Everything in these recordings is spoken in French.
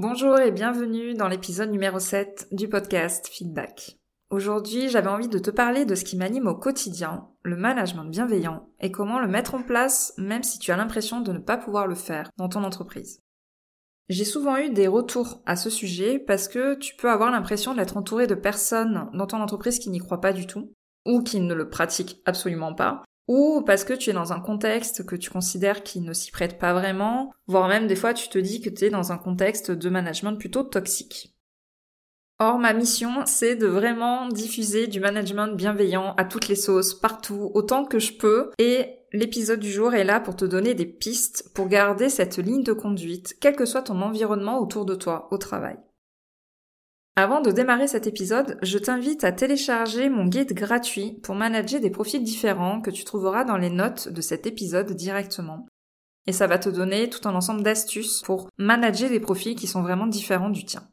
Bonjour et bienvenue dans l'épisode numéro 7 du podcast Feedback. Aujourd'hui, j'avais envie de te parler de ce qui m'anime au quotidien, le management bienveillant, et comment le mettre en place même si tu as l'impression de ne pas pouvoir le faire dans ton entreprise. J'ai souvent eu des retours à ce sujet parce que tu peux avoir l'impression d'être entouré de personnes dans ton entreprise qui n'y croient pas du tout, ou qui ne le pratiquent absolument pas, ou parce que tu es dans un contexte que tu considères qui ne s'y prête pas vraiment, voire même des fois tu te dis que tu es dans un contexte de management plutôt toxique. Or, ma mission, c'est de vraiment diffuser du management bienveillant à toutes les sauces, partout, autant que je peux, et l'épisode du jour est là pour te donner des pistes pour garder cette ligne de conduite, quel que soit ton environnement autour de toi, au travail. Avant de démarrer cet épisode, je t'invite à télécharger mon guide gratuit pour manager des profils différents que tu trouveras dans les notes de cet épisode directement. Et ça va te donner tout un ensemble d'astuces pour manager des profils qui sont vraiment différents du tien.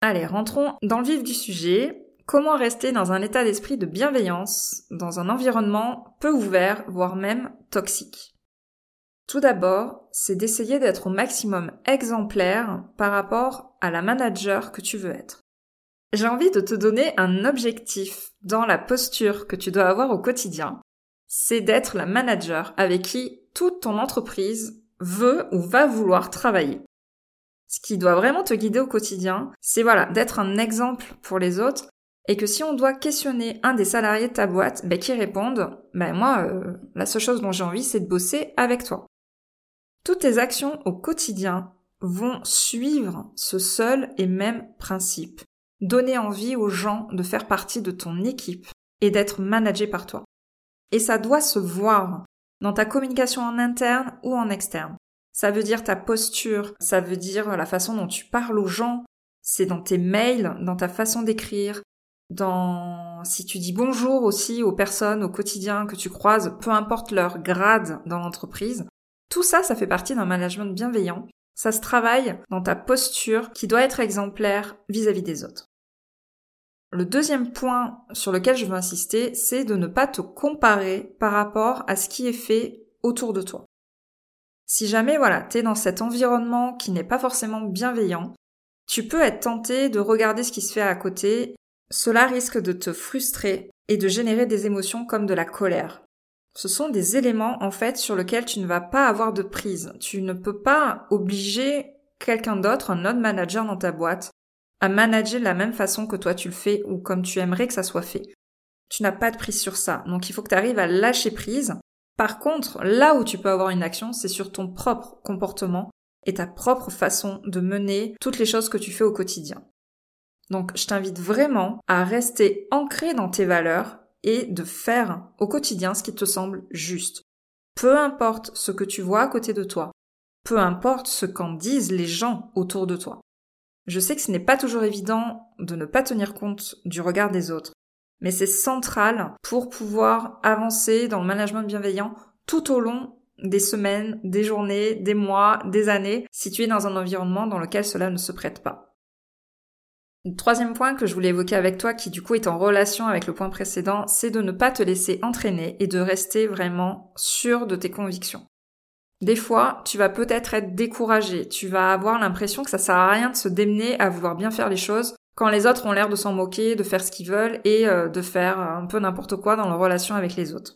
Allez, rentrons dans le vif du sujet. Comment rester dans un état d'esprit de bienveillance dans un environnement peu ouvert, voire même toxique? Tout d'abord, c'est d'essayer d'être au maximum exemplaire par rapport à la manager que tu veux être. J'ai envie de te donner un objectif dans la posture que tu dois avoir au quotidien. C'est d'être la manager avec qui toute ton entreprise veut ou va vouloir travailler. Ce qui doit vraiment te guider au quotidien, c'est voilà, d'être un exemple pour les autres et que si on doit questionner un des salariés de ta boîte, ben, qui répondent, ben moi, euh, la seule chose dont j'ai envie, c'est de bosser avec toi. Toutes tes actions au quotidien vont suivre ce seul et même principe. Donner envie aux gens de faire partie de ton équipe et d'être managé par toi. Et ça doit se voir dans ta communication en interne ou en externe. Ça veut dire ta posture, ça veut dire la façon dont tu parles aux gens, c'est dans tes mails, dans ta façon d'écrire, dans si tu dis bonjour aussi aux personnes au quotidien que tu croises, peu importe leur grade dans l'entreprise, tout ça, ça fait partie d'un management bienveillant. Ça se travaille dans ta posture qui doit être exemplaire vis-à-vis des autres. Le deuxième point sur lequel je veux insister, c'est de ne pas te comparer par rapport à ce qui est fait autour de toi. Si jamais, voilà, t'es dans cet environnement qui n'est pas forcément bienveillant, tu peux être tenté de regarder ce qui se fait à côté. Cela risque de te frustrer et de générer des émotions comme de la colère, ce sont des éléments en fait sur lesquels tu ne vas pas avoir de prise. Tu ne peux pas obliger quelqu'un d'autre, un autre manager dans ta boîte, à manager de la même façon que toi tu le fais ou comme tu aimerais que ça soit fait. Tu n'as pas de prise sur ça. Donc il faut que tu arrives à lâcher prise. Par contre, là où tu peux avoir une action, c'est sur ton propre comportement et ta propre façon de mener toutes les choses que tu fais au quotidien. Donc je t'invite vraiment à rester ancré dans tes valeurs et de faire au quotidien ce qui te semble juste. Peu importe ce que tu vois à côté de toi, peu importe ce qu'en disent les gens autour de toi. Je sais que ce n'est pas toujours évident de ne pas tenir compte du regard des autres, mais c'est central pour pouvoir avancer dans le management bienveillant tout au long des semaines, des journées, des mois, des années, si tu es dans un environnement dans lequel cela ne se prête pas. Troisième point que je voulais évoquer avec toi, qui du coup est en relation avec le point précédent, c'est de ne pas te laisser entraîner et de rester vraiment sûr de tes convictions. Des fois, tu vas peut-être être découragé, tu vas avoir l'impression que ça sert à rien de se démener à vouloir bien faire les choses quand les autres ont l'air de s'en moquer, de faire ce qu'ils veulent et euh, de faire un peu n'importe quoi dans leur relation avec les autres.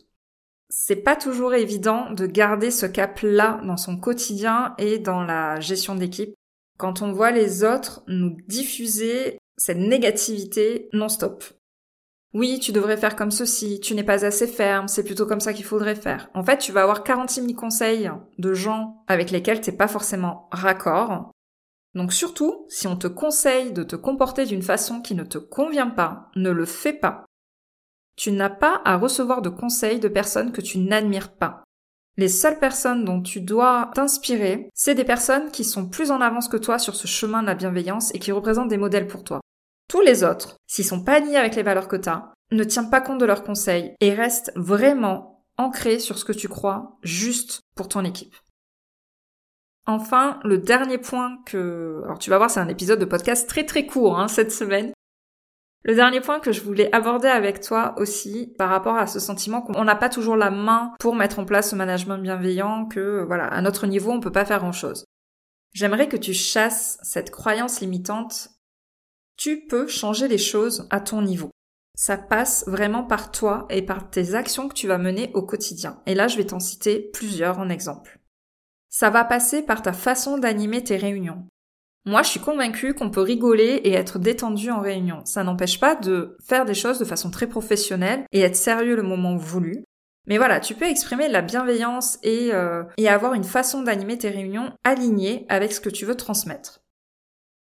C'est pas toujours évident de garder ce cap-là dans son quotidien et dans la gestion d'équipe quand on voit les autres nous diffuser cette négativité non-stop. Oui, tu devrais faire comme ceci, tu n'es pas assez ferme, c'est plutôt comme ça qu'il faudrait faire. En fait, tu vas avoir 46 000 conseils de gens avec lesquels t'es pas forcément raccord. Donc surtout, si on te conseille de te comporter d'une façon qui ne te convient pas, ne le fais pas. Tu n'as pas à recevoir de conseils de personnes que tu n'admires pas. Les seules personnes dont tu dois t'inspirer, c'est des personnes qui sont plus en avance que toi sur ce chemin de la bienveillance et qui représentent des modèles pour toi. Tous les autres, s'ils sont pas alignés avec les valeurs que tu as, ne tiens pas compte de leurs conseils et restent vraiment ancrés sur ce que tu crois juste pour ton équipe. Enfin, le dernier point que... Alors tu vas voir, c'est un épisode de podcast très très court hein, cette semaine. Le dernier point que je voulais aborder avec toi aussi par rapport à ce sentiment qu'on n'a pas toujours la main pour mettre en place ce management bienveillant, que voilà, à notre niveau, on peut pas faire grand chose. J'aimerais que tu chasses cette croyance limitante. Tu peux changer les choses à ton niveau. Ça passe vraiment par toi et par tes actions que tu vas mener au quotidien. Et là, je vais t'en citer plusieurs en exemple. Ça va passer par ta façon d'animer tes réunions. Moi, je suis convaincue qu'on peut rigoler et être détendu en réunion. Ça n'empêche pas de faire des choses de façon très professionnelle et être sérieux le moment voulu. Mais voilà, tu peux exprimer la bienveillance et, euh, et avoir une façon d'animer tes réunions alignée avec ce que tu veux transmettre.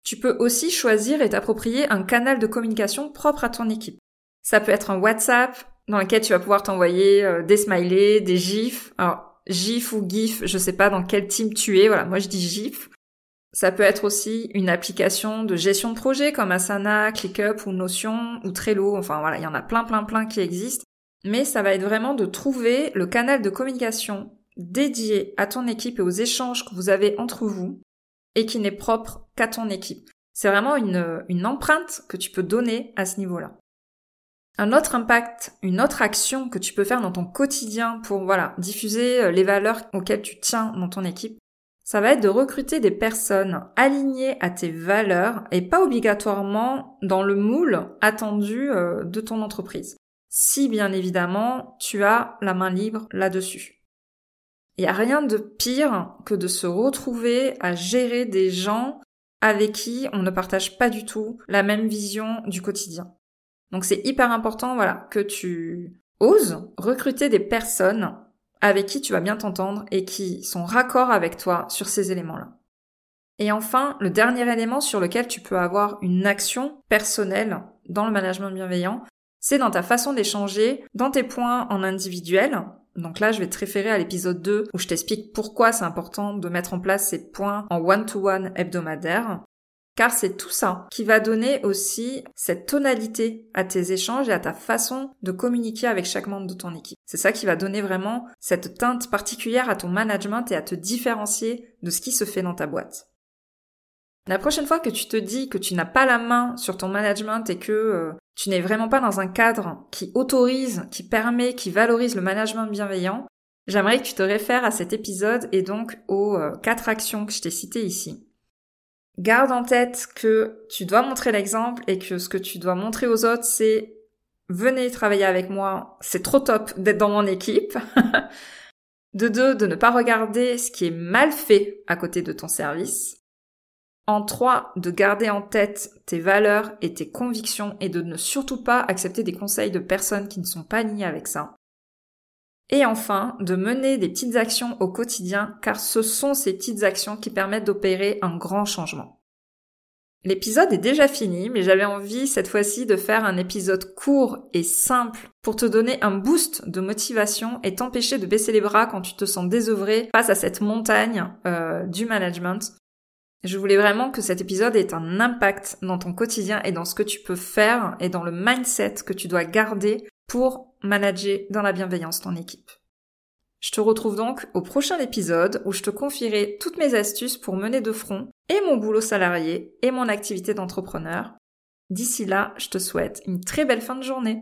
Tu peux aussi choisir et t'approprier un canal de communication propre à ton équipe. Ça peut être un WhatsApp dans lequel tu vas pouvoir t'envoyer euh, des smileys, des gifs. Alors, GIF ou GIF, je sais pas dans quel team tu es, voilà, moi je dis GIF. Ça peut être aussi une application de gestion de projet comme Asana, ClickUp ou Notion ou Trello, enfin voilà, il y en a plein plein plein qui existent. Mais ça va être vraiment de trouver le canal de communication dédié à ton équipe et aux échanges que vous avez entre vous et qui n'est propre qu'à ton équipe. C'est vraiment une, empreinte que tu peux donner à ce niveau-là. Un autre impact, une autre action que tu peux faire dans ton quotidien pour voilà, diffuser euh, les valeurs auxquelles tu tiens dans ton équipe, ça va être de recruter des personnes alignées à tes valeurs et pas obligatoirement dans le moule attendu euh, de ton entreprise. Si bien évidemment, tu as la main libre là-dessus. Il n'y a rien de pire que de se retrouver à gérer des gens avec qui on ne partage pas du tout la même vision du quotidien. Donc c'est hyper important, voilà, que tu oses recruter des personnes avec qui tu vas bien t'entendre et qui sont raccords avec toi sur ces éléments-là. Et enfin, le dernier élément sur lequel tu peux avoir une action personnelle dans le management bienveillant, c'est dans ta façon d'échanger, dans tes points en individuel. Donc là, je vais te référer à l'épisode 2 où je t'explique pourquoi c'est important de mettre en place ces points en one-to-one hebdomadaire car c'est tout ça qui va donner aussi cette tonalité à tes échanges et à ta façon de communiquer avec chaque membre de ton équipe. C'est ça qui va donner vraiment cette teinte particulière à ton management et à te différencier de ce qui se fait dans ta boîte. La prochaine fois que tu te dis que tu n'as pas la main sur ton management et que euh, tu n'es vraiment pas dans un cadre qui autorise, qui permet, qui valorise le management bienveillant, j'aimerais que tu te réfères à cet épisode et donc aux euh, quatre actions que je t'ai citées ici. Garde en tête que tu dois montrer l'exemple et que ce que tu dois montrer aux autres, c'est venez travailler avec moi, c'est trop top d'être dans mon équipe. de deux, de ne pas regarder ce qui est mal fait à côté de ton service. En trois, de garder en tête tes valeurs et tes convictions et de ne surtout pas accepter des conseils de personnes qui ne sont pas alignées avec ça. Et enfin, de mener des petites actions au quotidien, car ce sont ces petites actions qui permettent d'opérer un grand changement. L'épisode est déjà fini, mais j'avais envie cette fois-ci de faire un épisode court et simple pour te donner un boost de motivation et t'empêcher de baisser les bras quand tu te sens désœuvré face à cette montagne euh, du management. Je voulais vraiment que cet épisode ait un impact dans ton quotidien et dans ce que tu peux faire et dans le mindset que tu dois garder pour manager dans la bienveillance ton équipe. Je te retrouve donc au prochain épisode où je te confierai toutes mes astuces pour mener de front et mon boulot salarié et mon activité d'entrepreneur. D'ici là, je te souhaite une très belle fin de journée.